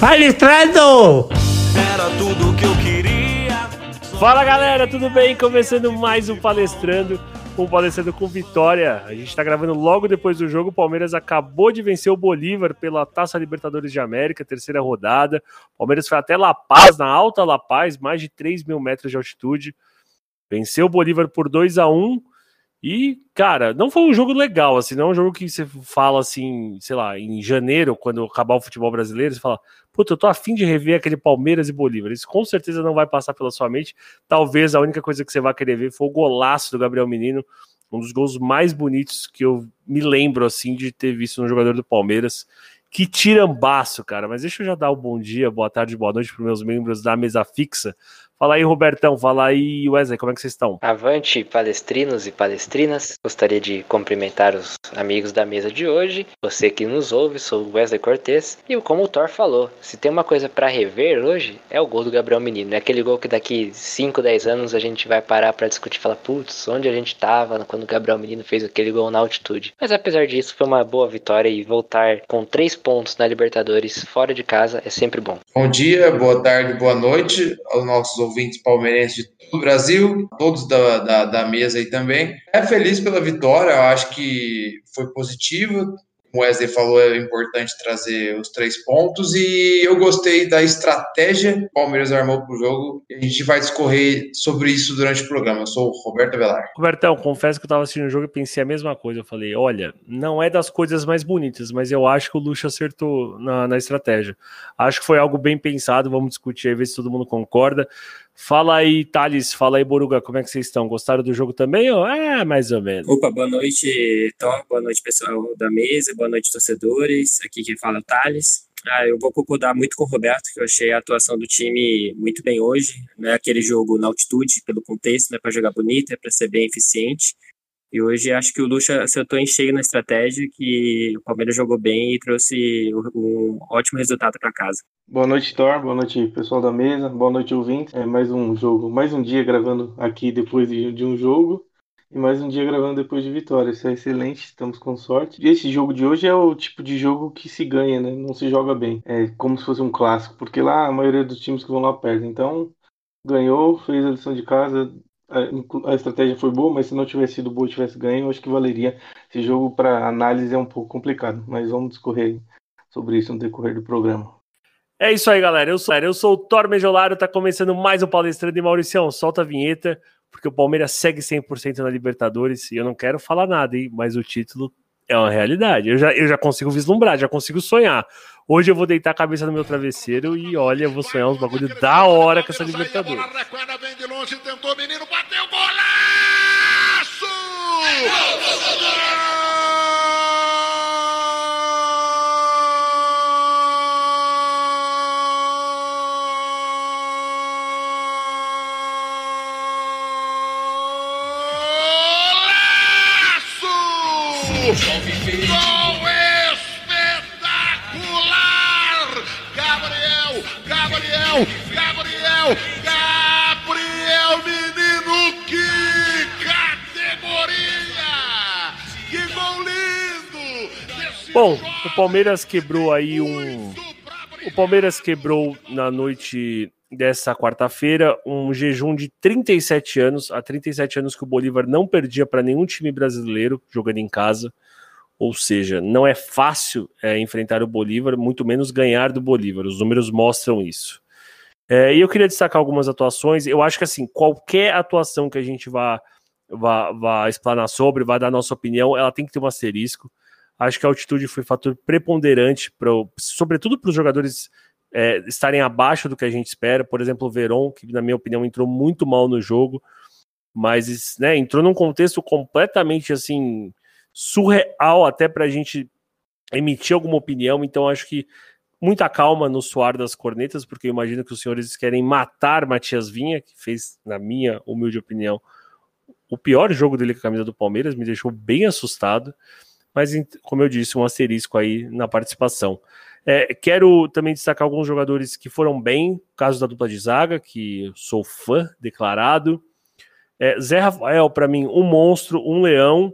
Palestrando! Era tudo que eu queria. Fala galera, tudo bem? Começando mais um Palestrando, um Palestrando com vitória. A gente tá gravando logo depois do jogo. O Palmeiras acabou de vencer o Bolívar pela Taça Libertadores de América, terceira rodada. O Palmeiras foi até La Paz, na Alta La Paz, mais de 3 mil metros de altitude. Venceu o Bolívar por 2 a 1 e, cara, não foi um jogo legal, assim, não é um jogo que você fala assim, sei lá, em janeiro, quando acabar o futebol brasileiro, você fala, puta, eu tô afim de rever aquele Palmeiras e Bolívar. Isso com certeza não vai passar pela sua mente. Talvez a única coisa que você vai querer ver foi o golaço do Gabriel Menino, um dos gols mais bonitos que eu me lembro, assim, de ter visto no jogador do Palmeiras. Que tirambaço, cara. Mas deixa eu já dar o um bom dia, boa tarde, boa noite para meus membros da mesa fixa. Fala aí, Robertão. Fala aí, Wesley. Como é que vocês estão? Avante, palestrinos e palestrinas. Gostaria de cumprimentar os amigos da mesa de hoje. Você que nos ouve, sou o Wesley Cortez. E como o Thor falou, se tem uma coisa para rever hoje, é o gol do Gabriel Menino. É aquele gol que daqui 5, 10 anos a gente vai parar para discutir e falar, putz, onde a gente tava quando o Gabriel Menino fez aquele gol na altitude. Mas apesar disso, foi uma boa vitória e voltar com três pontos na Libertadores fora de casa é sempre bom. Bom dia, boa tarde, boa noite aos nossos ouvintes palmeirenses de todo o Brasil, todos da, da, da, mesa aí também. É feliz pela vitória, eu acho que foi positivo. O Wesley falou, é importante trazer os três pontos e eu gostei da estratégia que o Palmeiras armou para o jogo. A gente vai discorrer sobre isso durante o programa. Eu sou o Roberto Velar. Robertão, confesso que eu estava assistindo o jogo e pensei a mesma coisa. Eu falei: olha, não é das coisas mais bonitas, mas eu acho que o Luxo acertou na, na estratégia. Acho que foi algo bem pensado. Vamos discutir aí, ver se todo mundo concorda. Fala aí, Thales, fala aí, Boruga, como é que vocês estão? Gostaram do jogo também? Ou é mais ou menos? Opa, boa noite, Tom, boa noite, pessoal da mesa, boa noite, torcedores. Aqui quem fala é o Thales. Ah, eu vou concordar muito com o Roberto, que eu achei a atuação do time muito bem hoje. Não é aquele jogo na altitude, pelo contexto, não é para jogar bonito, é para ser bem eficiente. E hoje acho que o Lucha acertou em cheio na estratégia, que o Palmeiras jogou bem e trouxe um ótimo resultado para casa. Boa noite, Thor. Boa noite, pessoal da mesa. Boa noite, ouvintes. É mais um jogo, mais um dia gravando aqui depois de, um jogo. E mais um dia gravando depois de vitória. Isso é excelente, estamos com sorte. E esse jogo de hoje é o tipo de jogo que se ganha, né? Não se joga bem. É como se fosse um clássico, porque lá a maioria dos times que vão lá perdem. Então, ganhou, fez a lição de casa, a, estratégia foi boa, mas se não tivesse sido boa e tivesse ganho, acho que valeria. Esse jogo para análise é um pouco complicado, mas vamos discorrer sobre isso no decorrer do programa. É isso aí, galera. Eu sou, eu sou o Thor Mejolaro, tá começando mais um palestrante de Mauricião. Solta a vinheta, porque o Palmeiras segue 100% na Libertadores e eu não quero falar nada, hein, mas o título é uma realidade. Eu já, eu já consigo vislumbrar, já consigo sonhar. Hoje eu vou deitar a cabeça no meu travesseiro e olha, eu vou sonhar uns bagulho da hora com essa Libertadores. Bom, o Palmeiras quebrou aí um. O Palmeiras quebrou na noite dessa quarta-feira um jejum de 37 anos. Há 37 anos que o Bolívar não perdia para nenhum time brasileiro jogando em casa. Ou seja, não é fácil é, enfrentar o Bolívar, muito menos ganhar do Bolívar. Os números mostram isso. É, e eu queria destacar algumas atuações. Eu acho que assim, qualquer atuação que a gente vá, vá, vá explanar sobre, vá dar nossa opinião, ela tem que ter um asterisco. Acho que a altitude foi fator preponderante, pro, sobretudo para os jogadores é, estarem abaixo do que a gente espera. Por exemplo, o Veron, que na minha opinião entrou muito mal no jogo, mas né, entrou num contexto completamente assim surreal até para a gente emitir alguma opinião. Então, acho que muita calma no suar das cornetas, porque eu imagino que os senhores querem matar Matias Vinha, que fez, na minha humilde opinião, o pior jogo dele com a camisa do Palmeiras, me deixou bem assustado. Mas, como eu disse, um asterisco aí na participação. É, quero também destacar alguns jogadores que foram bem, caso da dupla de zaga, que sou fã declarado. É, Zé Rafael, para mim, um monstro, um leão.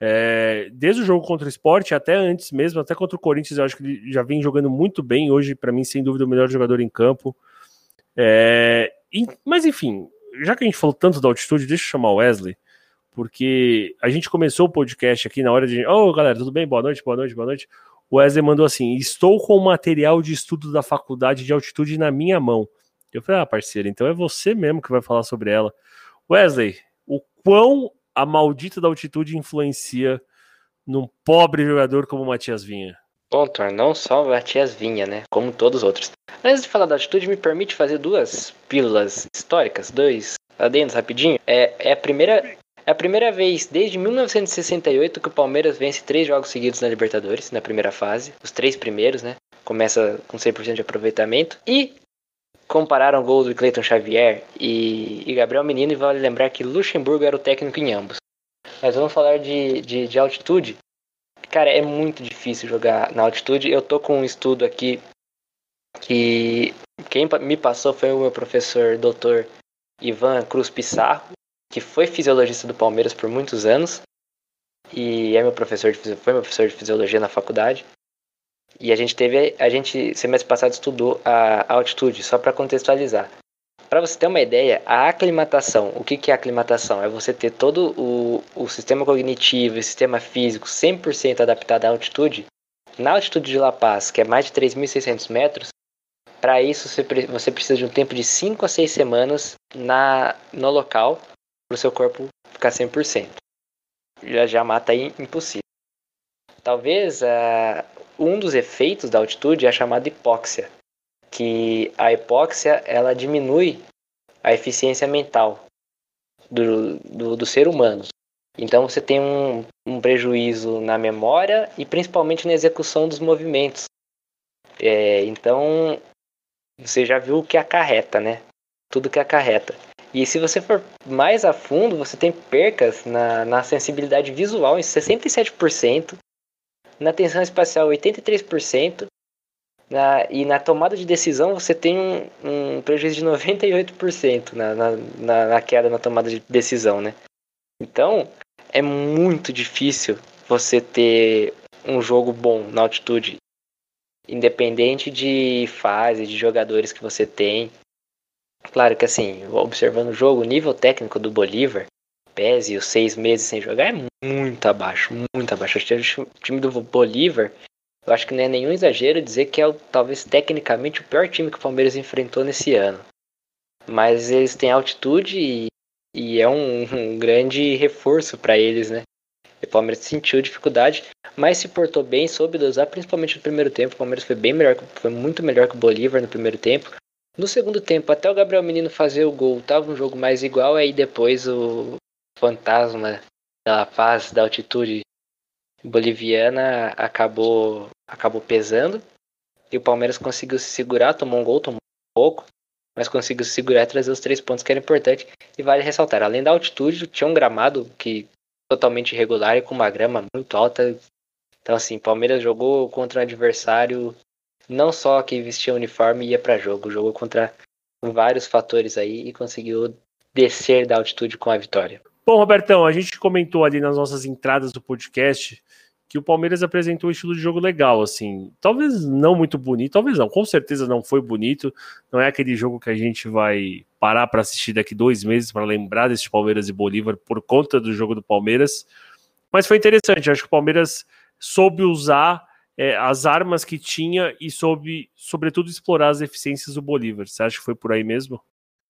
É, desde o jogo contra o esporte, até antes mesmo, até contra o Corinthians, eu acho que ele já vem jogando muito bem. Hoje, para mim, sem dúvida, o melhor jogador em campo. É, e, mas enfim, já que a gente falou tanto da altitude, deixa eu chamar o Wesley, porque a gente começou o podcast aqui na hora de. Ô, oh, galera, tudo bem? Boa noite, boa noite, boa noite. O Wesley mandou assim: Estou com o material de estudo da faculdade de altitude na minha mão. Eu falei, ah, parceiro, então é você mesmo que vai falar sobre ela. Wesley, o quão a maldita da altitude influencia num pobre jogador como o Matias Vinha? Bom, Thor, não só o Matias Vinha, né? Como todos os outros. Antes de falar da altitude, me permite fazer duas pílulas históricas, dois adendos rapidinho. É, é a primeira. É a primeira vez desde 1968 que o Palmeiras vence três jogos seguidos na Libertadores, na primeira fase. Os três primeiros, né? Começa com 100% de aproveitamento. E compararam o gol do Cleiton Xavier e, e, Gabriel Menino e vale lembrar que Luxemburgo era o técnico em ambos. Mas vamos falar de, de, de altitude. Cara, é muito difícil jogar na altitude. Eu tô com um estudo aqui que quem me passou foi o meu professor doutor Ivan Cruz Pissarro, que foi fisiologista do Palmeiras por muitos anos e é meu professor de, foi meu professor de fisiologia na faculdade. E a gente teve, a gente semestre passado estudou a, altitude, só para contextualizar. Para você ter uma ideia, a aclimatação, o que, que é aclimatação? É você ter todo o, o sistema cognitivo e sistema físico 100% adaptado à altitude. Na altitude de La Paz, que é mais de 3.600 metros, para isso você, precisa de um tempo de 5 a 6 semanas na, no local seu corpo ficar 100%. Já, já mata aí impossível. Talvez uh, um dos efeitos da altitude é chamado hipóxia, que a hipóxia ela diminui a eficiência mental do, do, do ser humano. Então você tem um, um, prejuízo na memória e principalmente na execução dos movimentos. É, então você já viu o que acarreta, né? Tudo que acarreta. E se você for mais a fundo, você tem percas na, na sensibilidade visual em 67%, na tensão espacial 83%, na, e na tomada de decisão você tem um, um prejuízo de 98% na, na, na, queda na tomada de decisão, né? Então, é muito difícil você ter um jogo bom na altitude, independente de fase, de jogadores que você tem. Claro que assim, observando o jogo, o nível técnico do Bolívar, pese os seis meses sem jogar, é muito abaixo, muito abaixo. O time do Bolívar, eu acho que não é nenhum exagero dizer que é talvez tecnicamente o pior time que o Palmeiras enfrentou nesse ano. Mas eles têm altitude e, e é um, um grande reforço para eles, né? O Palmeiras sentiu dificuldade, mas se portou bem, soube dosar, principalmente no primeiro tempo. O Palmeiras foi bem melhor, foi muito melhor que o Bolívar no primeiro tempo. No segundo tempo, até o Gabriel Menino fazer o gol, tava um jogo mais igual, aí depois o fantasma da paz, da altitude boliviana acabou, acabou pesando. E o Palmeiras conseguiu se segurar, tomou um gol, tomou um pouco, mas conseguiu se segurar e trazer os três pontos que era importante. E vale ressaltar, além da altitude, tinha um gramado que totalmente irregular e com uma grama muito alta. Então assim, Palmeiras jogou contra um adversário não só que vestia uniforme ia para jogo, jogou contra vários fatores aí e conseguiu descer da altitude com a vitória. Bom, Robertão, a gente comentou ali nas nossas entradas do podcast que o Palmeiras apresentou um estilo de jogo legal, assim. Talvez não muito bonito, talvez não, com certeza não foi bonito. Não é aquele jogo que a gente vai parar para assistir daqui dois meses para lembrar desse Palmeiras e Bolívar por conta do jogo do Palmeiras. Mas foi interessante, acho que o Palmeiras soube usar é, as armas que tinha e soube, sobretudo, explorar as eficiências do Bolívar. Você acha que foi por aí mesmo?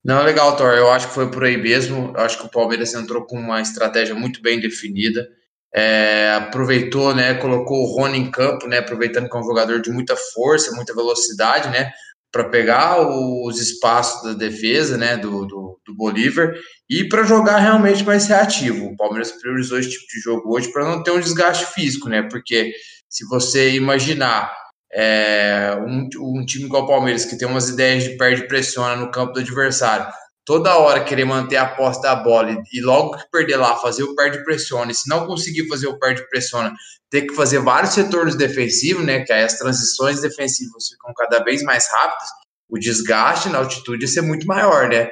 Não, legal, Thor. Eu acho que foi por aí mesmo. Eu acho que o Palmeiras entrou com uma estratégia muito bem definida. É, aproveitou, né? Colocou o Rony em campo, né? Aproveitando que é um jogador de muita força, muita velocidade, né? Para pegar os espaços da defesa, né? Do, do, do Bolívar e para jogar realmente mais reativo. O Palmeiras priorizou esse tipo de jogo hoje para não ter um desgaste físico, né? Porque se você imaginar é, um, um, time igual o Palmeiras, que tem umas ideias de perde pressiona no campo do adversário, toda hora querer manter a posse da bola e, e logo que perder lá, fazer o perde pressiona, e se não conseguir fazer o perde pressiona, ter que fazer vários retornos defensivos, né, que aí as transições defensivas ficam cada vez mais rápidas, o desgaste na altitude ia ser muito maior, né?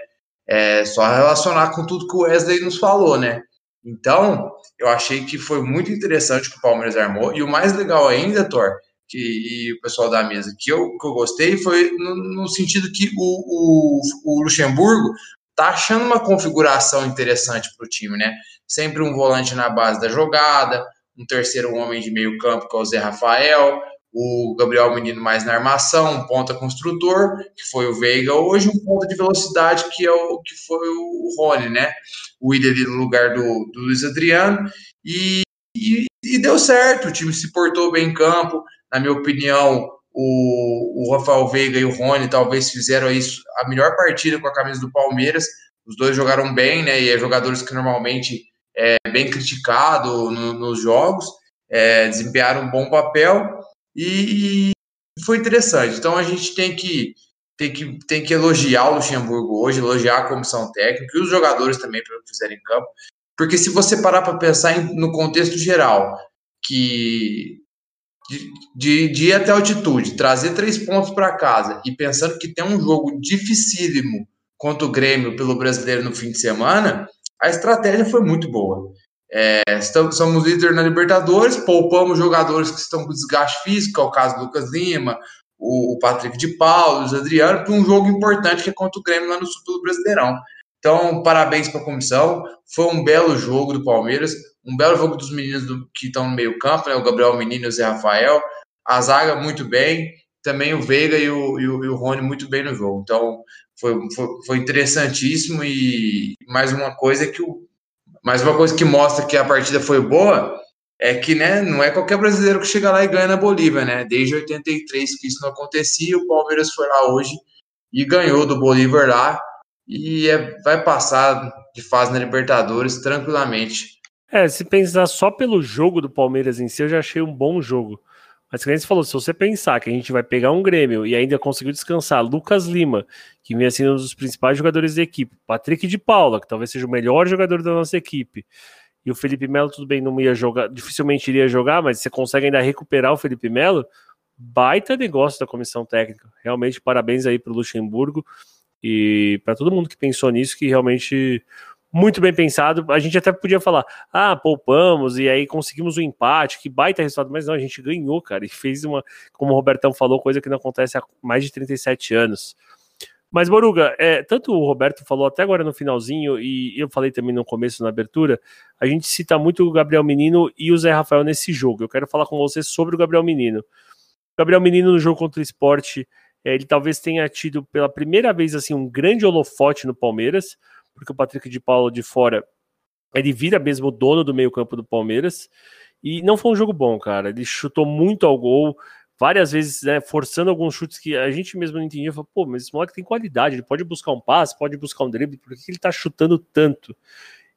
É só relacionar com tudo que o Wesley nos falou, né? Então, eu achei que foi muito interessante que o Palmeiras armou. E o mais legal ainda, Thor, que, e o pessoal da mesa, que eu, que eu gostei, foi no, no sentido que o, o, o Luxemburgo tá achando uma configuração interessante para o time, né? Sempre um volante na base da jogada, um terceiro homem de meio campo, que é o Zé Rafael, o Gabriel Menino mais na armação, um ponta construtor, que foi o Veiga hoje, um ponta de velocidade, que é o que foi o Rony, né? O ali no lugar do, do Luiz Adriano, e, e, e, deu certo, o time se portou bem em campo, na minha opinião, o, o Rafael Veiga e o Rony talvez fizeram isso a melhor partida com a camisa do Palmeiras, os dois jogaram bem, né? E é jogadores que normalmente é bem criticado no, nos jogos, é, desempenharam um bom papel, e, foi interessante. Então a gente tem que, tem que, tem que elogiar o Luxemburgo hoje, elogiar a comissão técnica e os jogadores também pelo que fizeram em campo. Porque se você parar para pensar em, no contexto geral, que de, de, de, ir até altitude, trazer três pontos para casa e pensando que tem um jogo dificílimo contra o Grêmio pelo brasileiro no fim de semana, a estratégia foi muito boa. É, estamos, somos líder na Libertadores, poupamos jogadores que estão com desgaste físico, é o caso do Lucas Lima, o, o Patrick de Paulo, o Adriano, para um jogo importante que é contra o Grêmio lá no sul do Brasileirão. Então, parabéns para a comissão. Foi um belo jogo do Palmeiras, um belo jogo dos meninos do, que estão no meio-campo, né? O Gabriel Menino e o Zé Rafael. A zaga muito bem, também o Veiga e o, e o, e o Rony muito bem no jogo. Então, foi, foi, foi interessantíssimo. E mais uma coisa é que o, mas uma coisa que mostra que a partida foi boa é que né, não é qualquer brasileiro que chega lá e ganha na Bolívia, né? Desde 83 que isso não acontecia, o Palmeiras foi lá hoje e ganhou do Bolívar lá e é, vai passar de fase na Libertadores tranquilamente. É, se pensar só pelo jogo do Palmeiras em si, eu já achei um bom jogo. Mas como você falou, se você pensar que a gente vai pegar um Grêmio e ainda conseguiu descansar Lucas Lima, que vem sendo um dos principais jogadores da equipe, Patrick de Paula, que talvez seja o melhor jogador da nossa equipe, e o Felipe Melo, tudo bem, não ia jogar, dificilmente iria jogar, mas você consegue ainda recuperar o Felipe Melo, baita negócio da comissão técnica. Realmente, parabéns aí para o Luxemburgo e para todo mundo que pensou nisso, que realmente muito bem pensado. A gente até podia falar, ah, poupamos e aí conseguimos o um empate, que baita resultado, mas não, a gente ganhou, cara, e fez uma, como o Robertão falou, coisa que não acontece há mais de 37 anos. Mas, Boruga, é, tanto o Roberto falou até agora no finalzinho, e eu falei também no começo, na abertura, a gente cita muito o Gabriel Menino e o Zé Rafael nesse jogo. Eu quero falar com você sobre o Gabriel Menino. O Gabriel Menino no jogo contra o esporte, é, ele talvez tenha tido pela primeira vez assim um grande holofote no Palmeiras, porque o Patrick de Paulo de fora ele vira mesmo o dono do meio-campo do Palmeiras. E não foi um jogo bom, cara. Ele chutou muito ao gol, várias vezes, né, forçando alguns chutes que a gente mesmo não entendia. Falou, pô, mas esse moleque tem qualidade, ele pode buscar um passe, pode buscar um drible, por que ele tá chutando tanto?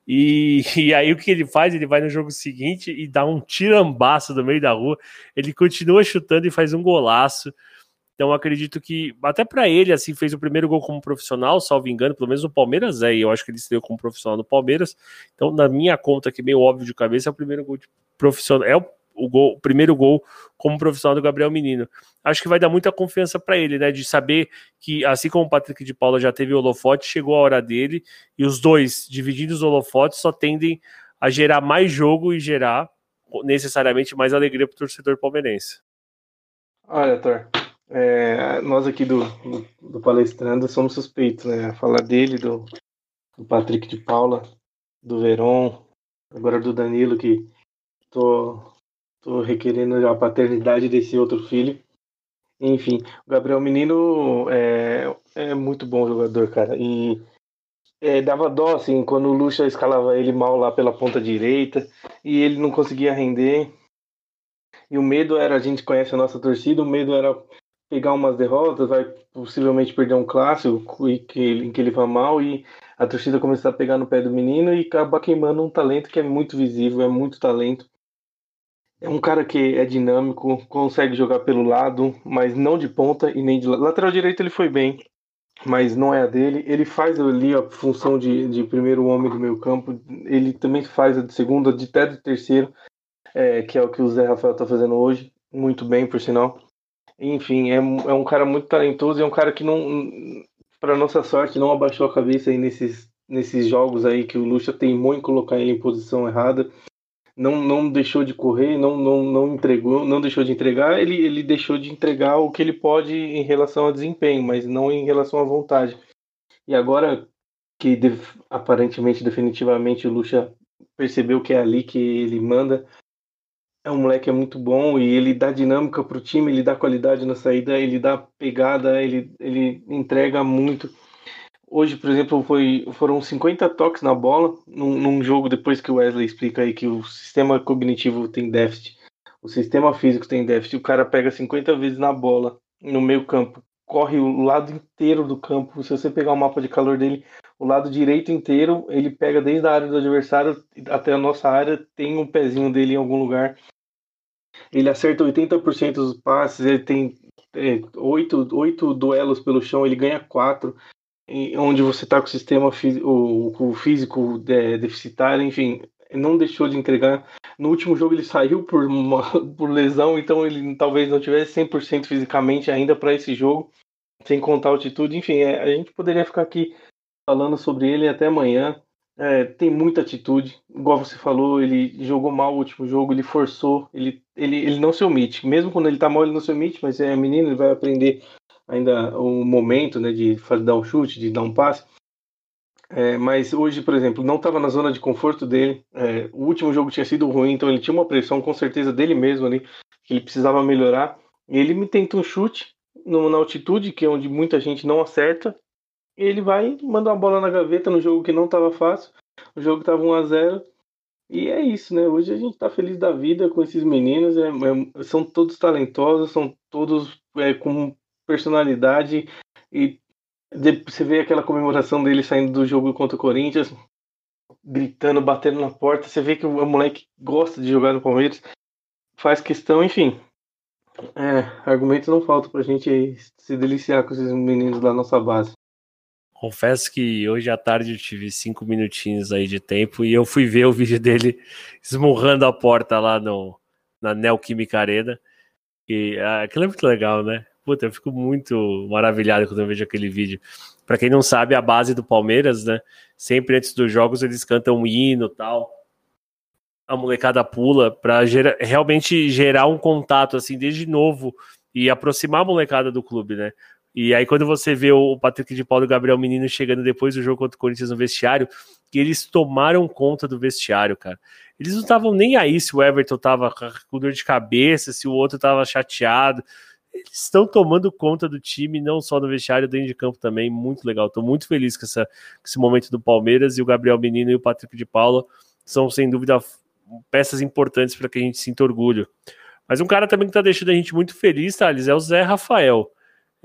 E, e, aí o que ele faz? Ele vai no jogo seguinte e dá um tirambaço do meio da rua. Ele continua chutando e faz um golaço. Então acredito que até para ele assim fez o primeiro gol como profissional, salvo engano, pelo menos no Palmeiras é, e eu acho que ele estreou como profissional no Palmeiras. Então na minha conta que meio óbvio de cabeça é o primeiro gol de profissional, é o, o, gol, o primeiro gol como profissional do Gabriel Menino. Acho que vai dar muita confiança para ele, né, de saber que assim como o Patrick de Paula já teve o holofote, chegou a hora dele e os dois dividindo os holofotes só tendem a gerar mais jogo e gerar necessariamente mais alegria para o torcedor palmeirense. Olha, Thor, é, nós aqui do, do, do, Palestrando somos suspeitos, né? A falar dele, do, do Patrick de Paula, do Veron, agora do Danilo, que tô, tô requerendo a paternidade desse outro filho. Enfim, o Gabriel Menino é, é muito bom jogador, cara. E é, dava dó, assim, quando o Lucha escalava ele mal lá pela ponta direita e ele não conseguia render. E o medo era, a gente conhece a nossa torcida, o medo era pegar umas derrotas, vai possivelmente perder um clássico em que, em que ele vai mal e a torcida começar a pegar no pé do menino e acabar queimando um talento que é muito visível, é muito talento. É um cara que é dinâmico, consegue jogar pelo lado, mas não de ponta e nem de lateral direito ele foi bem, mas não é a dele. Ele faz ali a função de, de primeiro homem do meio campo, ele também faz a de segunda, de até de terceiro, é, que é o que o Zé Rafael está fazendo hoje, muito bem por sinal. Enfim, é, é um cara muito talentoso e é um cara que não, para nossa sorte, não abaixou a cabeça aí nesses nesses jogos aí que o Lucha teimou em colocar ele em posição errada. Não, não deixou de correr, não, não, não entregou, não deixou de entregar, ele, ele deixou de entregar o que ele pode em relação ao desempenho, mas não em relação à vontade. E agora que aparentemente, definitivamente, o Lucha percebeu que é ali que ele manda, é um moleque é muito bom e ele dá dinâmica para o time, ele dá qualidade na saída, ele dá pegada, ele, ele entrega muito. Hoje, por exemplo, foi, foram 50 toques na bola num, num, jogo depois que o Wesley explica aí que o sistema cognitivo tem déficit, o sistema físico tem déficit, o cara pega 50 vezes na bola no meio campo, corre o lado inteiro do campo. Se você pegar o mapa de calor dele, o lado direito inteiro, ele pega desde a área do adversário até a nossa área, tem um pezinho dele em algum lugar ele acerta 80% dos passes, ele tem é, oito, oito duelos pelo chão, ele ganha quatro, onde você está com o sistema físico, o, o físico é, deficitário, enfim, não deixou de entregar. No último jogo ele saiu por, uma, por lesão, então ele talvez não tivesse 100% fisicamente ainda para esse jogo, sem contar a altitude. Enfim, é, a gente poderia ficar aqui falando sobre ele até amanhã. É, tem muita atitude, igual você falou, ele jogou mal o último jogo, ele forçou, ele, ele, ele não se omite. Mesmo quando ele tá mal, ele não se omite, mas é menino, ele vai aprender ainda o momento né, de dar um chute, de dar um passe. É, mas hoje, por exemplo, não estava na zona de conforto dele. É, o último jogo tinha sido ruim, então ele tinha uma pressão com certeza dele mesmo ali, que ele precisava melhorar. E ele me tenta um chute no, na altitude, que é onde muita gente não acerta, ele vai mandar uma bola na gaveta no jogo que não estava fácil. O jogo estava 1 a 0 E é isso, né? Hoje a gente está feliz da vida com esses meninos. É, é, são todos talentosos, são todos é, com personalidade. E você vê aquela comemoração dele saindo do jogo contra o Corinthians, gritando, batendo na porta. Você vê que o moleque gosta de jogar no Palmeiras, faz questão, enfim. É, argumentos não faltam pra gente se deliciar com esses meninos da nossa base. Confesso que hoje à tarde eu tive cinco minutinhos aí de tempo e eu fui ver o vídeo dele esmurrando a porta lá no, na Neoquímica Arena. E ah, aquilo é muito legal, né? Puta, eu fico muito maravilhado quando eu vejo aquele vídeo. Para quem não sabe, a base do Palmeiras, né? Sempre antes dos jogos eles cantam um hino tal. A molecada pula para gera, realmente gerar um contato assim desde novo e aproximar a molecada do clube, né? E aí, quando você vê o Patrick de Paulo e o Gabriel Menino chegando depois do jogo contra o Corinthians no vestiário, que eles tomaram conta do vestiário, cara. Eles não estavam nem aí se o Everton tava com dor de cabeça, se o outro tava chateado. Eles estão tomando conta do time, não só no vestiário, dentro de campo também. Muito legal. Estou muito feliz com, essa, com esse momento do Palmeiras. E o Gabriel Menino e o Patrick de Paula são, sem dúvida, peças importantes para que a gente sinta orgulho. Mas um cara também que está deixando a gente muito feliz, Thales, é o Zé Rafael.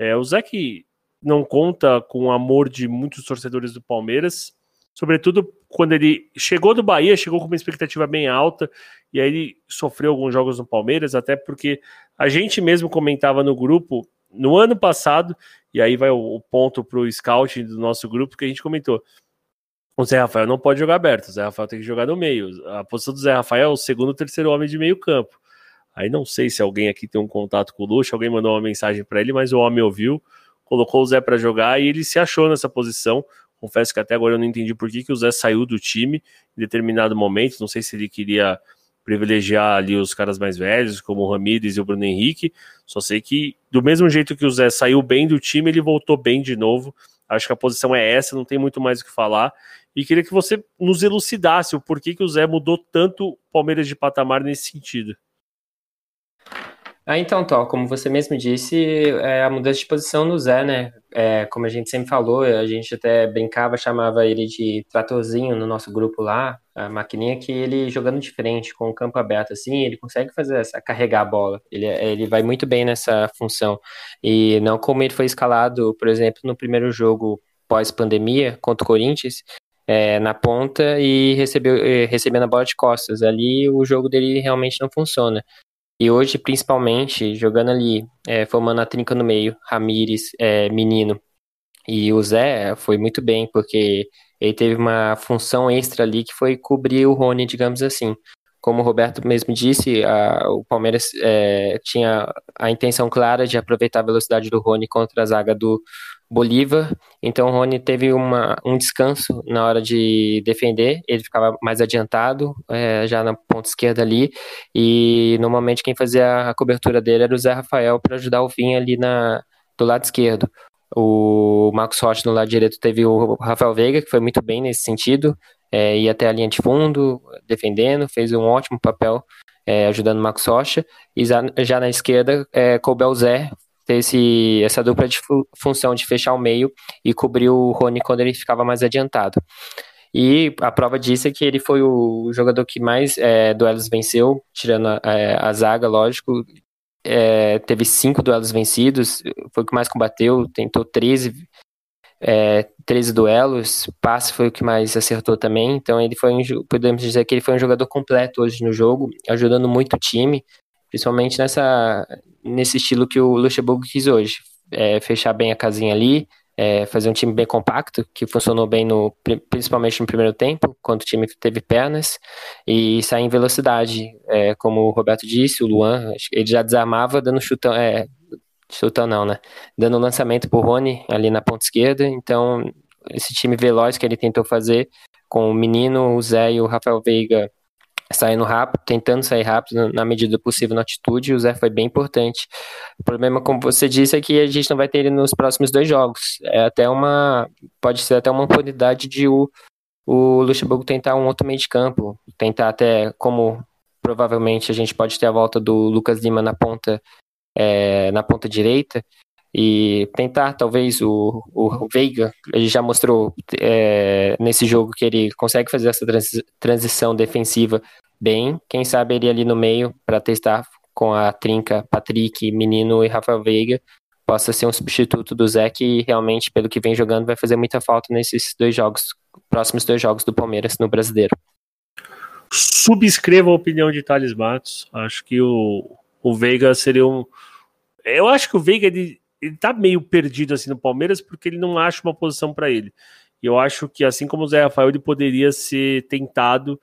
É, o Zé que não conta com o amor de muitos torcedores do Palmeiras, sobretudo quando ele chegou do Bahia, chegou com uma expectativa bem alta, e aí ele sofreu alguns jogos no Palmeiras, até porque a gente mesmo comentava no grupo no ano passado, e aí vai o, ponto para o scout do nosso grupo que a gente comentou. O Zé Rafael não pode jogar aberto, o Zé Rafael tem que jogar no meio. A posição do Zé Rafael é o segundo terceiro homem de meio campo. Aí não sei se alguém aqui tem um contato com o Luxo, alguém mandou uma mensagem para ele, mas o homem ouviu, colocou o Zé para jogar e ele se achou nessa posição. Confesso que até agora eu não entendi por que, que o Zé saiu do time em determinado momento. Não sei se ele queria privilegiar ali os caras mais velhos, como o Ramires e o Bruno Henrique. Só sei que, do mesmo jeito que o Zé saiu bem do time, ele voltou bem de novo. Acho que a posição é essa, não tem muito mais o que falar. E queria que você nos elucidasse o porquê que o Zé mudou tanto o Palmeiras de patamar nesse sentido. Ah, então, Tó, como você mesmo disse, é a mudança de posição no Zé, né? É, como a gente sempre falou, a gente até brincava, chamava ele de tratorzinho no nosso grupo lá, a maquininha que ele jogando de frente, com o campo aberto assim, ele consegue fazer essa, carregar a bola. Ele, ele vai muito bem nessa função. E não como ele foi escalado, por exemplo, no primeiro jogo pós-pandemia contra o Corinthians, é, na ponta e recebeu, recebendo a bola de costas. Ali o jogo dele realmente não funciona. E hoje, principalmente, jogando ali, é, formando a trinca no meio, Ramires, é, Menino e o Zé, foi muito bem, porque ele teve uma função extra ali que foi cobrir o Rony, digamos assim. Como o Roberto mesmo disse, a, o Palmeiras é, tinha a intenção clara de aproveitar a velocidade do Rony contra a zaga do Bolívar. Então o Rony teve uma, um descanso na hora de defender, ele ficava mais adiantado, é, já na ponta esquerda ali, e normalmente quem fazia a cobertura dele era o Zé Rafael para ajudar o Vinha ali na, do lado esquerdo. O Marcos Rocha no lado direito teve o Rafael Veiga, que foi muito bem nesse sentido, é, ia até a linha de fundo, defendendo, fez um ótimo papel é, ajudando o Marcos Rocha, e já, na esquerda, é, Colbel Zé fez esse, essa dupla de fu função de fechar o meio e cobrir o Rony quando ele ficava mais adiantado. E a prova disso é que ele foi o jogador que mais é, duelos venceu, tirando a, é, a zaga, lógico. É, teve cinco duelos vencidos, foi o que mais combateu, tentou 13 é, 13 duelos, passe foi o que mais acertou também, então ele foi um, podemos dizer que ele foi um jogador completo hoje no jogo, ajudando muito o time, principalmente nessa, nesse estilo que o Luxemburgo quis hoje, é, fechar bem a casinha ali, é, fazer um time bem compacto, que funcionou bem no, principalmente no primeiro tempo, quando o time teve pernas, e sair em velocidade, é, como o Roberto disse, o Luan, ele já desarmava dando chutão, chutão não, né? Dando lançamento pro Rony ali na ponta esquerda. Então, esse time veloz que ele tentou fazer com o menino, o Zé e o Rafael Veiga saindo rápido, tentando sair rápido na medida possível na atitude, o Zé foi bem importante. O problema, como você disse, é que a gente não vai ter ele nos próximos dois jogos. É até uma. Pode ser até uma oportunidade de o, o Luxemburgo tentar um outro meio de campo, tentar até como provavelmente a gente pode ter a volta do Lucas Lima na ponta é, na ponta direita e tentar, talvez, o, o Veiga, ele já mostrou é, nesse jogo que ele consegue fazer essa transição defensiva bem, quem sabe ele ali no meio para testar com a trinca Patrick, Menino e Rafael Veiga, possa ser um substituto do Zé que realmente, pelo que vem jogando, vai fazer muita falta nesses dois jogos, próximos dois jogos do Palmeiras no Brasileiro. Subscreva a opinião de Thales Matos, acho que o, o Veiga seria um. Eu acho que o Veiga ele, ele tá meio perdido assim no Palmeiras porque ele não acha uma posição para ele. E eu acho que assim como o Zé Rafael ele poderia ser tentado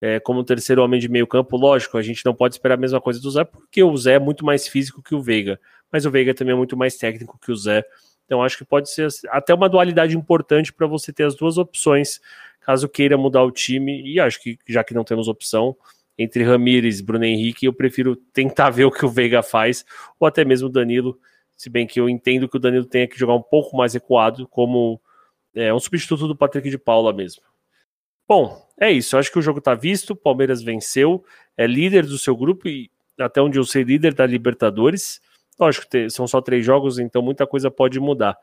é, como terceiro homem de meio campo. Lógico, a gente não pode esperar a mesma coisa do Zé porque o Zé é muito mais físico que o Veiga, mas o Veiga também é muito mais técnico que o Zé. Então acho que pode ser até uma dualidade importante para você ter as duas opções caso queira mudar o time. E acho que já que não temos opção, entre Ramires Bruno Henrique, eu prefiro tentar ver o que o Veiga faz, ou até mesmo o Danilo, se bem que eu entendo que o Danilo tenha que jogar um pouco mais recuado, como é, um substituto do Patrick de Paula mesmo. Bom, é isso. Eu acho que o jogo está visto. Palmeiras venceu, é líder do seu grupo e até onde eu sei, líder da Libertadores. Lógico que são só três jogos, então muita coisa pode mudar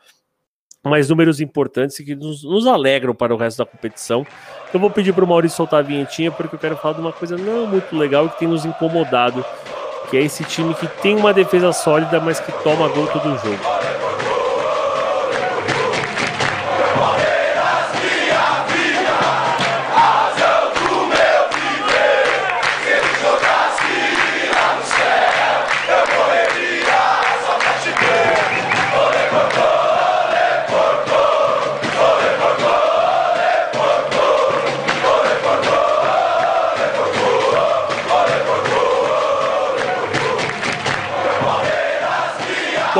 mais números importantes que nos, nos, alegram para o resto da competição. Eu vou pedir para o Maurício soltar a vinhetinha porque eu quero falar de uma coisa não muito legal que tem nos incomodado, que é esse time que tem uma defesa sólida, mas que toma gol todo jogo.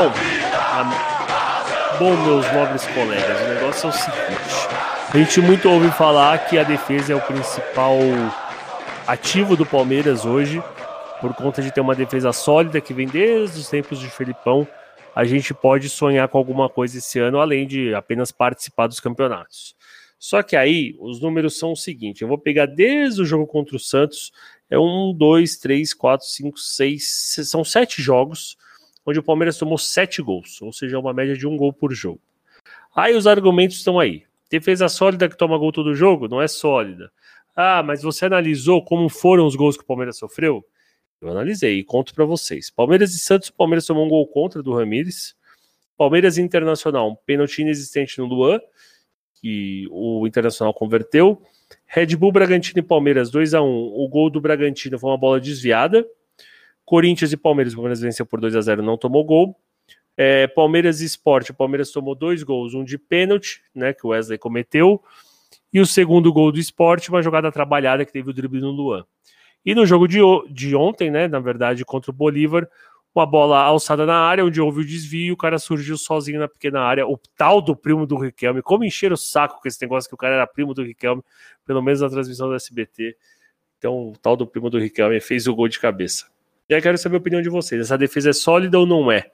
Bom, a... bom, meus nobres colegas, o negócio é o seguinte: a gente muito ouve falar que a defesa é o principal ativo do Palmeiras hoje, por conta de ter uma defesa sólida que vem desde os tempos de Felipão. A gente pode sonhar com alguma coisa esse ano, além de apenas participar dos campeonatos. Só que aí os números são o seguinte: eu vou pegar desde o jogo contra o Santos, é um, dois, três, quatro, cinco, seis, são sete jogos onde o Palmeiras tomou sete gols, ou seja, uma média de um gol por jogo. Aí os argumentos estão aí. Defesa sólida que toma gol todo jogo não é sólida. Ah, mas você analisou como foram os gols que o Palmeiras sofreu? Eu analisei e conto para vocês. Palmeiras e Santos, o Palmeiras tomou um gol contra do Ramires. Palmeiras Internacional, um pênalti inexistente no Luan, que o Internacional converteu. Red Bull Bragantino e Palmeiras 2 a 1 O gol do Bragantino foi uma bola desviada. Corinthians e Palmeiras, o Palmeiras venceu por 2 a 0 não tomou gol. É, Palmeiras e Sport, o Palmeiras tomou dois gols, um de pênalti, né, que o Wesley cometeu, e o segundo gol do Sport, uma jogada trabalhada que teve o drible no Luan. E no jogo de, de ontem, né, na verdade, contra o Bolívar, uma bola alçada na área, onde houve o desvio, o cara surgiu sozinho na pequena área, o tal do primo do Riquelme. Como encher o saco com esse negócio que o cara era primo do Riquelme, pelo menos na transmissão do SBT. Então, o tal do primo do Riquelme fez o gol de cabeça. E aí quero saber a opinião de vocês. Essa defesa é sólida ou não é?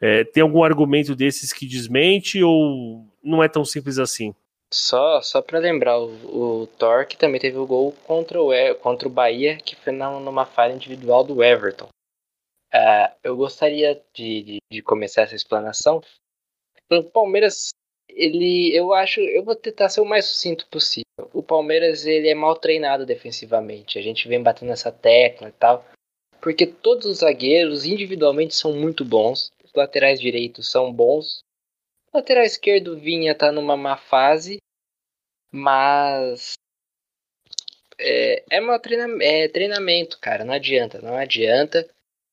é tem algum argumento desses que desmente ou não é tão simples assim? Só, só para lembrar, o, o Thor que também teve o gol contra o, contra o Bahia, que foi numa falha individual do Everton. Uh, eu gostaria de, de, de, começar essa explanação. O Palmeiras, ele, eu acho, eu vou tentar ser o mais sucinto possível. O Palmeiras ele é mal treinado defensivamente. A gente vem batendo essa tecla e tal, porque todos os zagueiros individualmente são muito bons. Os laterais direitos são bons. O lateral esquerdo Vinha tá numa má fase, mas é, é, mal treina, é treinamento, cara. Não adianta, não adianta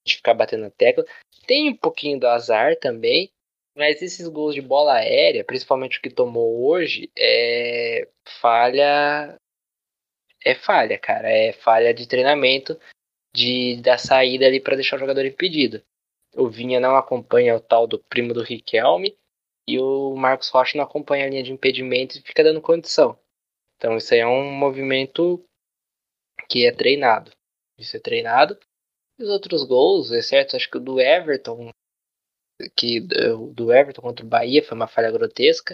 de ficar batendo na tecla. Tem um pouquinho do azar também, mas esses gols de bola aérea, principalmente o que tomou hoje, é falha. É falha, cara. É falha de treinamento de da saída ali para deixar o jogador impedido. O Vinha não acompanha o tal do primo do Riquelme e o Marcos Rocha não acompanha a linha de impedimento e fica dando condição. Então isso aí é um movimento que é treinado. Isso é treinado os outros gols, exceto acho que o do Everton, que do Everton contra o Bahia foi uma falha grotesca.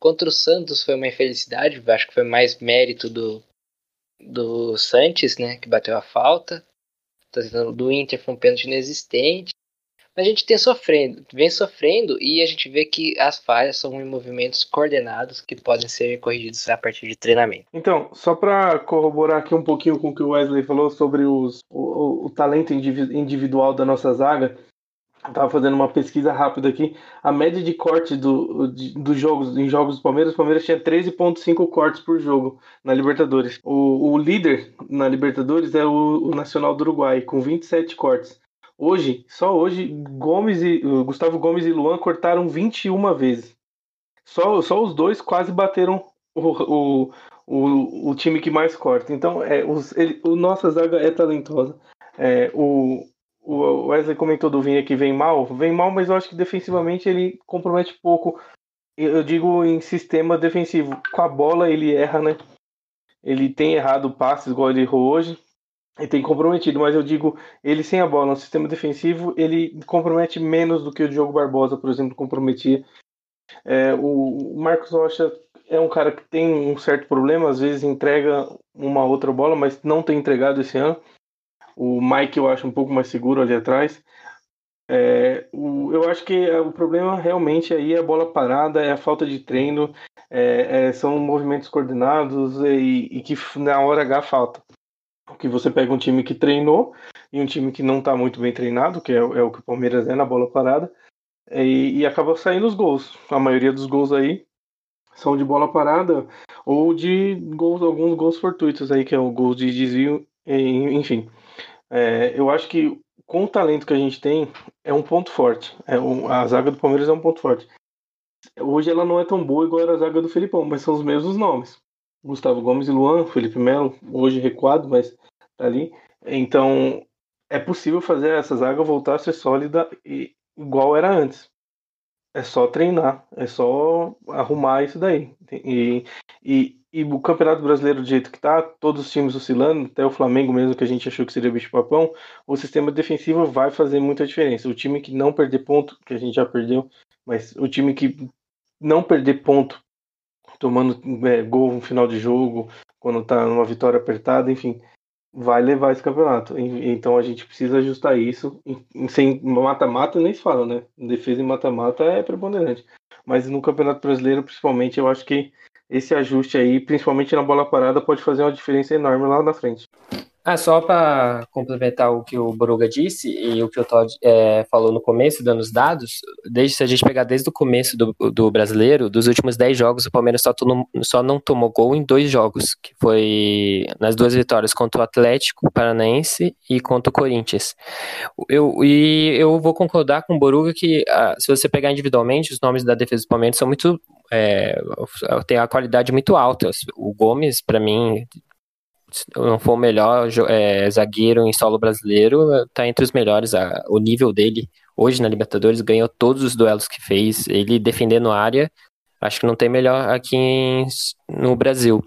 Contra o Santos foi uma infelicidade, acho que foi mais mérito do, do Santos, né, que bateu a falta. Do Inter foi um pênalti inexistente a gente tem sofrendo, vem sofrendo e a gente vê que as falhas são em movimentos coordenados que podem ser corrigidos a partir de treinamento. Então, só para corroborar aqui um pouquinho com o que o Wesley falou sobre os, o, o talento individual da nossa zaga, Estava fazendo uma pesquisa rápida aqui. A média de corte do, de, dos jogos, em jogos do Palmeiras, o Palmeiras tinha 13,5 cortes por jogo na Libertadores. O, o líder na Libertadores é o, o Nacional do Uruguai, com 27 cortes. Hoje, só hoje, Gomes e Gustavo Gomes e Luan cortaram 21 vezes. Só, só os dois quase bateram o, o, o, time que mais corta. Então, é, os, ele, o nossa zaga é talentosa. É, o, o Wesley comentou do Vinha que vem mal. Vem mal, mas eu acho que defensivamente ele compromete pouco. Eu digo em sistema defensivo. Com a bola ele erra, né? Ele tem errado passes, igual ele errou hoje e tem comprometido, mas eu digo, ele sem a bola no sistema defensivo, ele compromete menos do que o Diogo Barbosa, por exemplo, comprometia. É, o, Marcos Rocha é um cara que tem um certo problema, às vezes entrega uma outra bola, mas não tem entregado esse ano. O Mike eu acho um pouco mais seguro ali atrás. É, o, eu acho que o problema realmente aí é a bola parada, é a falta de treino, é, é são movimentos coordenados e, e que na hora H falta que você pega um time que treinou e um time que não está muito bem treinado, que é, é, o que o Palmeiras é na bola parada, e, e, acaba saindo os gols. A maioria dos gols aí são de bola parada ou de gols, alguns gols fortuitos aí, que é o gol de desvio, enfim. É, eu acho que com o talento que a gente tem, é um ponto forte. É um, a zaga do Palmeiras é um ponto forte. Hoje ela não é tão boa igual a zaga do Felipão, mas são os mesmos nomes. Gustavo Gomes e Luan, Felipe Melo, hoje recuado, mas tá ali. Então, é possível fazer essa zaga voltar a ser sólida e, igual era antes. É só treinar, é só arrumar isso daí. E, e, e o Campeonato Brasileiro do jeito que tá, todos os times oscilando, até o Flamengo mesmo que a gente achou que seria bicho-papão, o sistema defensivo vai fazer muita diferença. O time que não perder ponto, que a gente já perdeu, mas o time que não perder ponto tomando é, gol no final de jogo, quando está numa vitória apertada, enfim, vai levar esse campeonato. Então a gente precisa ajustar isso. Sem mata-mata nem se fala, né? Defesa em mata-mata é preponderante. Mas no Campeonato Brasileiro, principalmente, eu acho que esse ajuste aí, principalmente na bola parada, pode fazer uma diferença enorme lá na frente. Ah, só para complementar o que o Boruga disse e o que o Todd é, falou no começo, dando os dados, desde, se a gente pegar desde o começo do, do brasileiro, dos últimos 10 jogos, o Palmeiras só, só não tomou gol em dois jogos, que foi nas duas vitórias contra o Atlético Paranaense e contra o Corinthians. Eu, e eu vou concordar com o Boruga que ah, se você pegar individualmente, os nomes da defesa do Palmeiras são muito. É, tem a qualidade muito alta. O Gomes, para mim, não for o melhor é, zagueiro em solo brasileiro, tá entre os melhores. A, o nível dele hoje na Libertadores ganhou todos os duelos que fez. Ele defendendo a área, acho que não tem melhor aqui em, no Brasil.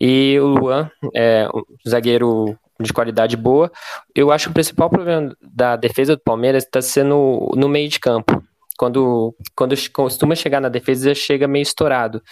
E o Luan é um zagueiro de qualidade boa. Eu acho que o principal problema da defesa do Palmeiras está sendo no meio de campo. Quando, quando costuma chegar na defesa, chega meio estourado.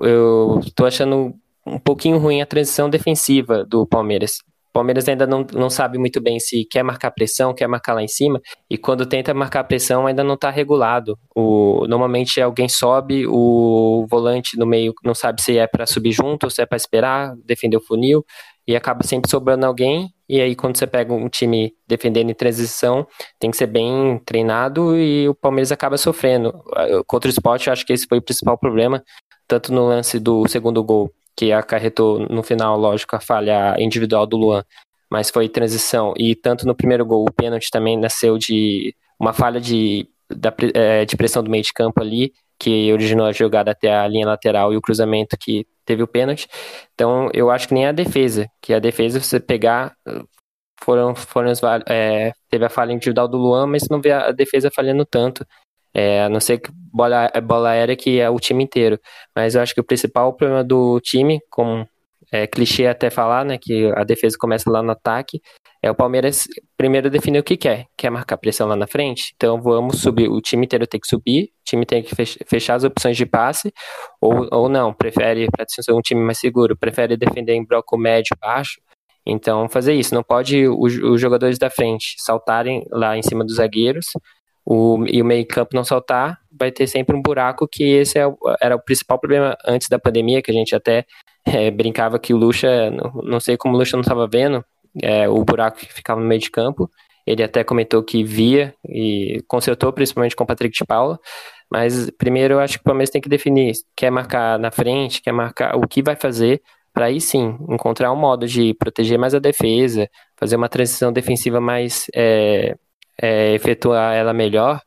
Eu estou achando um pouquinho ruim a transição defensiva do Palmeiras. O Palmeiras ainda não, não sabe muito bem se quer marcar pressão, quer marcar lá em cima, e quando tenta marcar pressão ainda não está regulado. O, normalmente alguém sobe, o volante no meio não sabe se é para subir junto se é para esperar, defender o funil, e acaba sempre sobrando alguém. E aí, quando você pega um time defendendo em transição, tem que ser bem treinado e o Palmeiras acaba sofrendo. Contra o esporte, eu acho que esse foi o principal problema, tanto no lance do segundo gol que acarretou no final, lógico, a falha individual do Luan, mas foi transição. E tanto no primeiro gol, o pênalti também nasceu de uma falha de, da, é, de pressão do meio de campo ali, que originou a jogada até a linha lateral e o cruzamento que teve o pênalti. Então, eu acho que nem a defesa, que a defesa, você pegar, foram, foram é, teve a falha individual do Luan, mas não vê a defesa falhando tanto. É, a não ser que bola, bola aérea que é o time inteiro. Mas eu acho que o principal problema do time, como é clichê até falar, né, que a defesa começa lá no ataque, é o Palmeiras primeiro definir o que quer. Quer marcar pressão lá na frente? Então vamos subir, o time inteiro tem que subir, o time tem que fechar as opções de passe, ou, ou não, prefere, para ser um time mais seguro, prefere defender em bloco médio, baixo, então fazer isso, não pode os, os jogadores da frente saltarem lá em cima dos zagueiros, o, e o meio campo não saltar, vai ter sempre um buraco que esse é, era o principal problema antes da pandemia, que a gente até é, brincava que o Lucha, não, não sei como o Lucha não estava vendo, é, o buraco que ficava no meio de campo, ele até comentou que via e consertou principalmente com o Patrick de Paula, mas primeiro eu acho que o Palmeiras tem que definir, quer marcar na frente, quer marcar o que vai fazer, para aí sim encontrar um modo de proteger mais a defesa, fazer uma transição defensiva mais é, é, efetuar ela melhor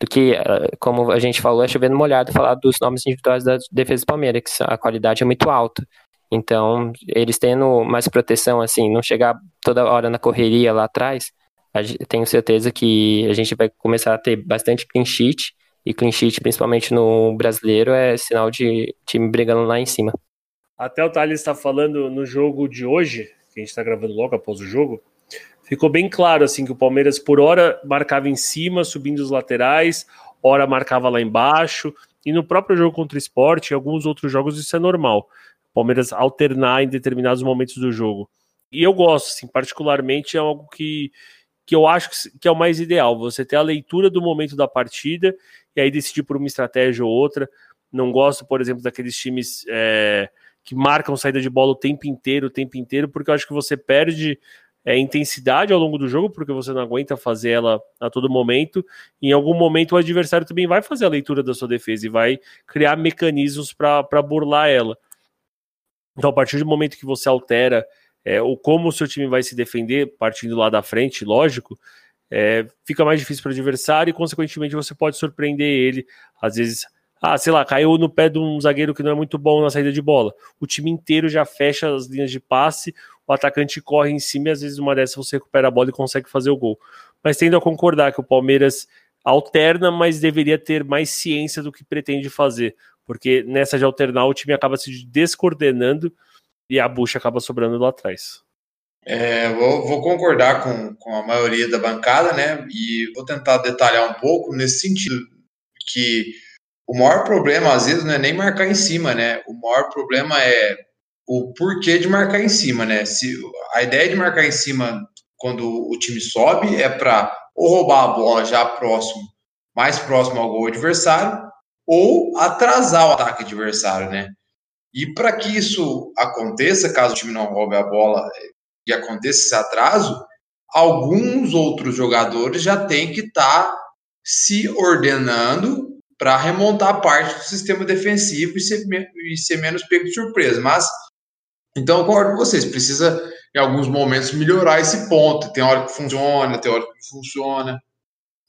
do que, eh, como a gente falou, é chovendo molhado falar dos nomes individuais da defesa do Palmeiras, que a qualidade é muito alta. Então, eles tendo mais proteção, assim, não chegar toda hora na correria lá atrás, tenho certeza que a gente vai começar a ter bastante clean sheet, e clean sheet, principalmente no brasileiro, é sinal de time brigando lá em cima. Até o Thales está falando no jogo de hoje, que a gente está gravando logo após o jogo, ficou bem claro assim que o Palmeiras por hora marcava em cima, subindo os laterais, hora marcava lá embaixo, e no próprio jogo contra o esporte, em alguns outros jogos isso é normal. O Palmeiras alternar em determinados momentos do jogo. E eu gosto, assim, particularmente é algo que, que eu acho que é o mais ideal, você ter a leitura do momento da partida e aí decidir por uma estratégia ou outra. Não gosto, por exemplo, daqueles times é, que marcam saída de bola o tempo inteiro, o tempo inteiro, porque eu acho que você perde é, intensidade ao longo do jogo, porque você não aguenta fazer ela a todo momento. Em algum momento, o adversário também vai fazer a leitura da sua defesa e vai criar mecanismos para burlar ela. Então, a partir do momento que você altera é, o como o seu time vai se defender, partindo lá da frente, lógico, é, fica mais difícil para o adversário e, consequentemente, você pode surpreender ele. Às vezes, ah, sei lá, caiu no pé de um zagueiro que não é muito bom na saída de bola. O time inteiro já fecha as linhas de passe, o atacante corre em cima e às vezes uma dessas você recupera a bola e consegue fazer o gol. Mas tendo a concordar que o Palmeiras alterna, mas deveria ter mais ciência do que pretende fazer, porque nessa de alternar o time acaba se descoordenando e a bucha acaba sobrando lá atrás. É, vou, vou, concordar com, com a maioria da bancada, né? E vou tentar detalhar um pouco nesse sentido que o maior problema, às vezes, não é nem marcar em cima, né? O maior problema é o porquê de marcar em cima, né? Se a ideia de marcar em cima quando o time sobe é para ou roubar a bola já próximo, mais próximo ao gol adversário, ou atrasar o ataque adversário, né? E para que isso aconteça, caso o time não roube a bola e aconteça esse atraso, alguns outros jogadores já têm que estar tá se ordenando para remontar parte do sistema defensivo e ser, e ser menos pego de surpresa. Mas, então, eu concordo com vocês, precisa, em alguns momentos, melhorar esse ponto. Tem hora que funciona, tem hora que não funciona.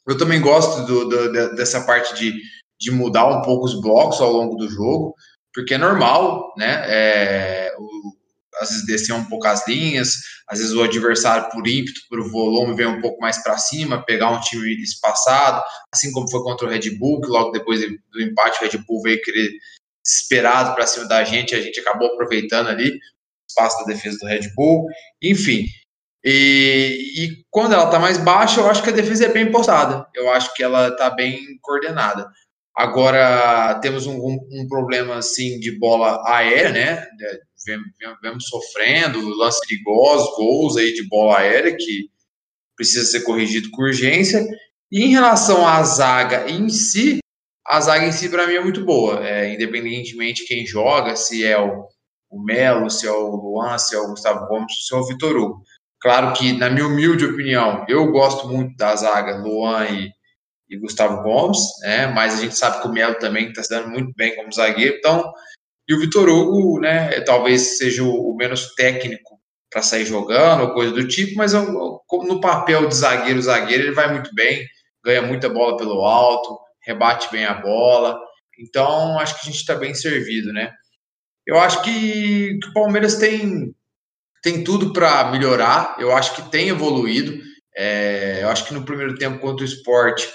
Eu também gosto do, do, dessa parte de, de mudar um pouco os blocos ao longo do jogo, porque é normal, né? É, o, às vezes descer um pouco as linhas, às vezes o adversário por ímpeto, por volume, vem um pouco mais para cima, pegar um time espaçado, assim como foi contra o Red Bull, que logo depois do empate o Red Bull veio querer desesperado para cima da gente, a gente acabou aproveitando ali o espaço da defesa do Red Bull, enfim. E, e quando ela está mais baixa, eu acho que a defesa é bem postada, eu acho que ela está bem coordenada. Agora temos um, um, problema assim de bola aérea, né? Vemos sofrendo, lance perigosos, gols aí de bola aérea que precisa ser corrigido com urgência. E em relação à zaga em si, a zaga em si para mim é muito boa, é, independentemente de quem joga, se é o, o Melo, se é o Luan, se é o Gustavo Gomes, se é o Vitor Hugo. Claro que, na minha humilde opinião, eu gosto muito da zaga Luan e, e Gustavo Gomes, né? Mas a gente sabe que o Melo também está se dando muito bem como zagueiro, então e o Vitor Hugo, né? Talvez seja o, menos técnico para sair jogando ou coisa do tipo, mas como no papel de zagueiro, zagueiro ele vai muito bem, ganha muita bola pelo alto, rebate bem a bola, então acho que a gente está bem servido, né? Eu acho que, que o Palmeiras tem tem tudo para melhorar. Eu acho que tem evoluído. É, eu acho que no primeiro tempo contra o esporte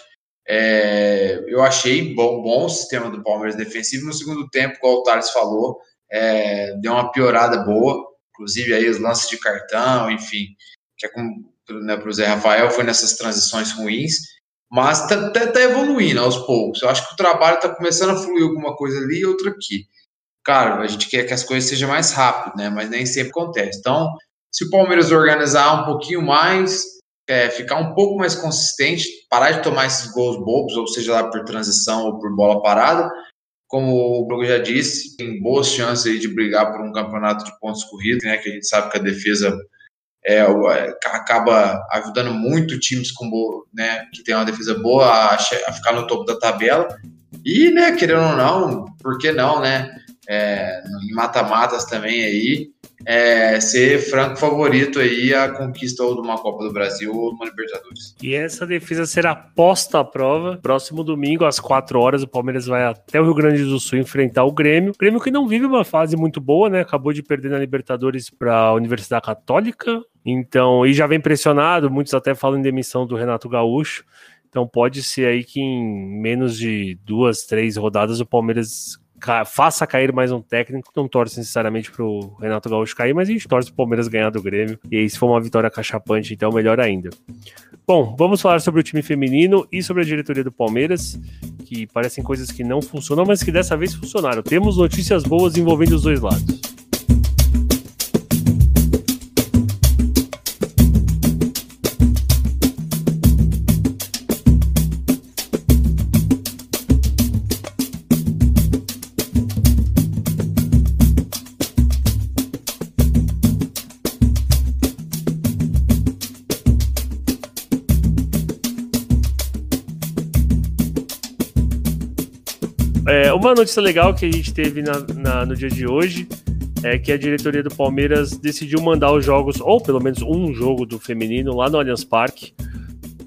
é, eu achei bom, bom o sistema do Palmeiras defensivo. No segundo tempo, como o Thales falou, é, deu uma piorada boa. Inclusive aí os lances de cartão, enfim, que é como né, para o Zé Rafael foi nessas transições ruins, mas está tá, tá, evoluindo aos poucos. Eu acho que o trabalho está começando a fluir alguma coisa ali e outra aqui. Claro, a gente quer que as coisas sejam mais rápidas, né? Mas nem sempre acontece. Então, se o Palmeiras organizar um pouquinho mais, é, ficar um pouco mais consistente, parar de tomar esses gols bobos, ou seja lá por transição ou por bola parada. Como o Bruno já disse, tem boas chances aí de brigar por um campeonato de pontos corridos, né? Que a gente sabe que a defesa é, é acaba ajudando muito times com, né, que tem uma defesa boa a, a, ficar no topo da tabela. E, né, querendo ou não, por que não, né? É, em mata-matas também aí, é, ser franco favorito aí a conquista ou de uma Copa do Brasil ou de uma Libertadores. E essa defesa será posta à prova. Próximo domingo, às 4 horas, o Palmeiras vai até o Rio Grande do Sul enfrentar o Grêmio. Grêmio que não vive uma fase muito boa, né? Acabou de perder na Libertadores para a Universidade Católica. Então, e já vem pressionado, muitos até falam em demissão do Renato Gaúcho. Então pode ser aí que em menos de duas, três rodadas o Palmeiras faça cair mais um técnico. Não torce necessariamente pro Renato Gaúcho cair, mas a gente torce pro Palmeiras ganhar do Grêmio. E aí, se for uma vitória cachapante, então melhor ainda. Bom, vamos falar sobre o time feminino e sobre a diretoria do Palmeiras, que parecem coisas que não funcionam, mas que dessa vez funcionaram. Temos notícias boas envolvendo os dois lados. Uma notícia legal que a gente teve na, na, no dia de hoje é que a diretoria do Palmeiras decidiu mandar os jogos, ou pelo menos um jogo do feminino, lá no Allianz Parque.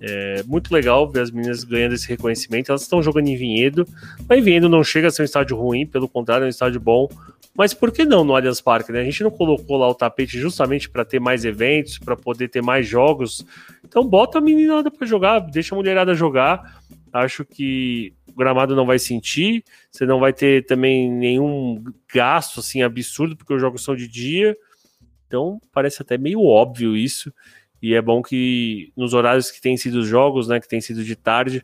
É muito legal ver as meninas ganhando esse reconhecimento. Elas estão jogando em Vinhedo, mas em Vinhedo não chega a ser um estádio ruim, pelo contrário, é um estádio bom. Mas por que não no Allianz Parque? Né? A gente não colocou lá o tapete justamente para ter mais eventos, para poder ter mais jogos. Então bota a meninada para jogar, deixa a mulherada jogar. Acho que o gramado não vai sentir, você não vai ter também nenhum gasto assim absurdo, porque os jogos são de dia. Então parece até meio óbvio isso. E é bom que nos horários que têm sido os jogos, né, que tem sido de tarde,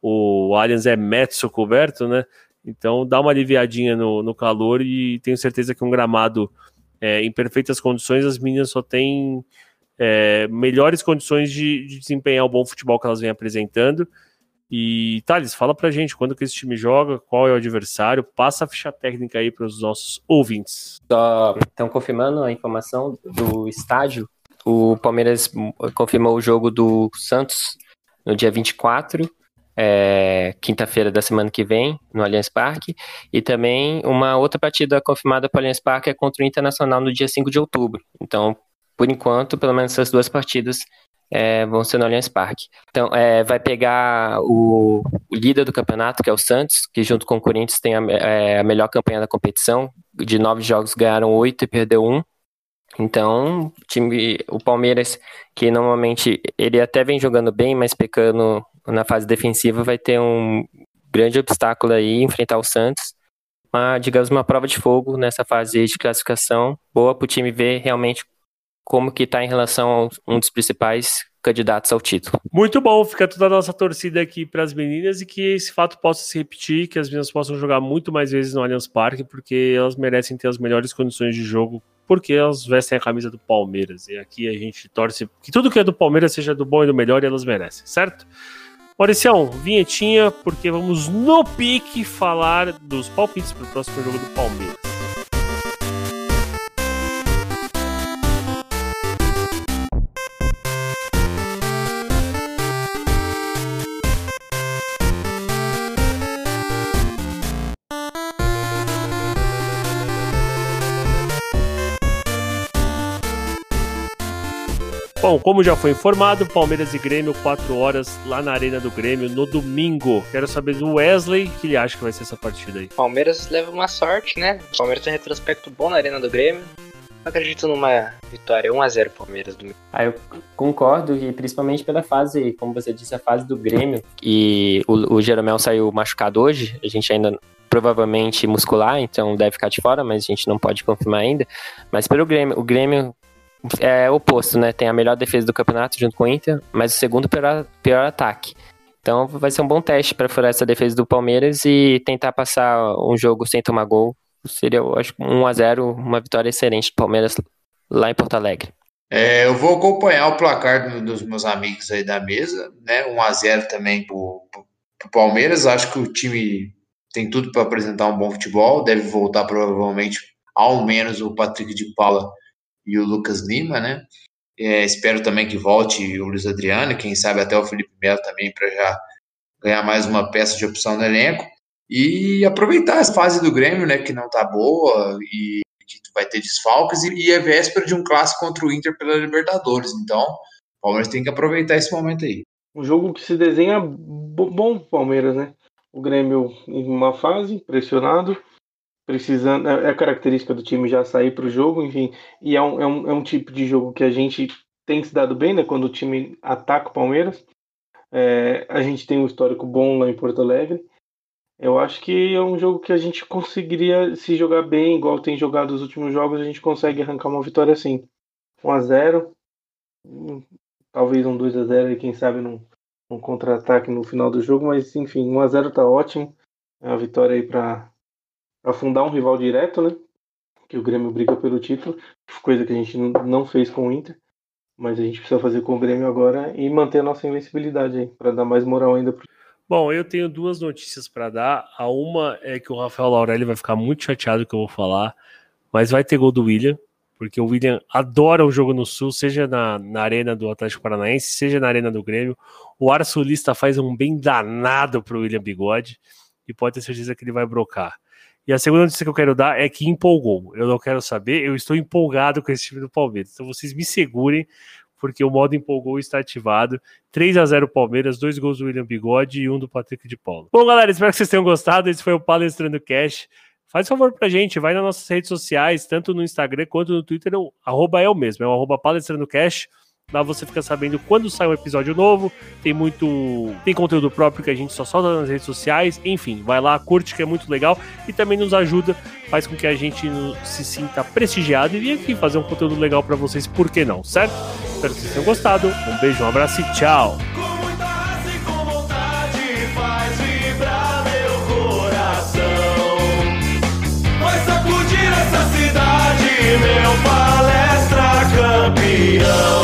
o Allianz é mezzo coberto, né? Então dá uma aliviadinha no, no calor e tenho certeza que um gramado é, em perfeitas condições, as meninas só têm é, melhores condições de, de, desempenhar o bom futebol que elas vêm apresentando. E Thales, fala pra gente quando que esse time joga, qual é o adversário, passa a ficha técnica aí para os nossos ouvintes. Então, confirmando a informação do estádio, o Palmeiras confirmou o jogo do Santos no dia 24, é, quinta-feira da semana que vem, no Allianz Parque, e também uma outra partida confirmada para o Allianz Parque é contra o Internacional no dia 5 de outubro. Então, por enquanto, pelo menos essas duas partidas é, vão ser no Allianz Parque. Então, é, vai pegar o, o, líder do campeonato, que é o Santos, que junto com o Corinthians tem a, é, a melhor campanha da competição. De nove jogos ganharam oito e perdeu um. Então, o time, o Palmeiras, que normalmente ele até vem jogando bem, mas pecando na fase defensiva, vai ter um grande obstáculo aí enfrentar o Santos. Uma, digamos, uma prova de fogo nessa fase de classificação, boa para o time ver realmente como que está em relação a um dos principais candidatos ao título. Muito bom, fica toda a nossa torcida aqui para as meninas e que esse fato possa se repetir, que as meninas possam jogar muito mais vezes no Allianz Parque, porque elas merecem ter as melhores condições de jogo, porque elas vestem a camisa do Palmeiras. E aqui a gente torce que tudo que é do Palmeiras seja do bom e do melhor e elas merecem, certo? Mauricião, vinhetinha, porque vamos no pique falar dos palpites para o próximo jogo do Palmeiras. Bom, como já foi informado, Palmeiras e Grêmio, 4 horas lá na Arena do Grêmio no domingo. Quero saber do Wesley, que ele acha que vai ser essa partida aí. Palmeiras leva uma sorte, né? O Palmeiras tem um retrospecto bom na Arena do Grêmio. Acredito numa vitória 1x0 Palmeiras domingo. Ah, eu concordo, e principalmente pela fase, como você disse, a fase do Grêmio. E o, o Jeromel saiu machucado hoje, a gente ainda provavelmente muscular, então deve ficar de fora, mas a gente não pode confirmar ainda. Mas pelo Grêmio, o Grêmio é oposto, né? Tem a melhor defesa do campeonato junto com o Inter, mas o segundo pior, pior ataque. Então vai ser um bom teste para furar essa defesa do Palmeiras e tentar passar um jogo sem tomar gol. Seria, eu acho, 1 a 0 uma vitória excelente do Palmeiras lá em Porto Alegre. É, eu vou acompanhar o placar dos meus amigos aí da mesa, né? 1 a 0 também pro, pro Palmeiras. Acho que o time tem tudo para apresentar um bom futebol. Deve voltar provavelmente ao menos o Patrick de Paula e o Lucas Lima, né? É, espero também que volte o Luiz Adriano, quem sabe até o Felipe Melo também, para já ganhar mais uma peça de opção no elenco. E aproveitar essa fase do Grêmio, né, que não tá boa e que vai ter desfalques, e, e é véspera de um clássico contra o Inter pela Libertadores. Então, o Palmeiras tem que aproveitar esse momento aí. Um jogo que se desenha bom Palmeiras, né? O Grêmio em uma fase, pressionado, precisando. É, é característica do time já sair para o jogo, enfim. E é um, é, um, é um tipo de jogo que a gente tem se dado bem, né? Quando o time ataca o Palmeiras. É, a gente tem um histórico bom lá em Porto Alegre. Eu acho que é um jogo que a gente conseguiria se jogar bem, igual tem jogado os últimos jogos, a gente consegue arrancar uma vitória assim. 1 a 0 talvez um 2 a 0 e quem sabe num, num contra-ataque no final do jogo, mas enfim, 1 a 0 tá ótimo. É uma vitória aí para afundar um rival direto, né? Que o Grêmio briga pelo título, coisa que a gente não fez com o Inter, mas a gente precisa fazer com o Grêmio agora e manter a nossa invencibilidade aí, para dar mais moral ainda pro Bom, eu tenho duas notícias para dar. A uma é que o Rafael Laurelli vai ficar muito chateado que eu vou falar, mas vai ter gol do William, porque o William adora o jogo no Sul, seja na, na arena do Atlético Paranaense, seja na arena do Grêmio. O ar sulista faz um bem danado pro William Bigode e pode ter certeza que ele vai brocar. E a segunda notícia que eu quero dar é que empolgou. Eu não quero saber, eu estou empolgado com esse time do Palmeiras. Então vocês me segurem, porque o modo empolgou está ativado. 3 a 0 Palmeiras, dois gols do William Bigode e um do Patrick de Paulo. Bom, galera, espero que vocês tenham gostado. Esse foi o Palestrando Cash. Faz favor pra gente, vai nas nossas redes sociais, tanto no Instagram quanto no Twitter, o arroba é o mesmo, é o arroba Palestrando Cash. Lá você fica sabendo quando sai um episódio novo, tem muito. tem conteúdo próprio que a gente só solta nas redes sociais, enfim, vai lá, curte que é muito legal e também nos ajuda, faz com que a gente se sinta prestigiado e aqui fazer um conteúdo legal para vocês, por que não, certo? Espero que vocês tenham gostado. Um beijo, um abraço e tchau! meu palestra campeão.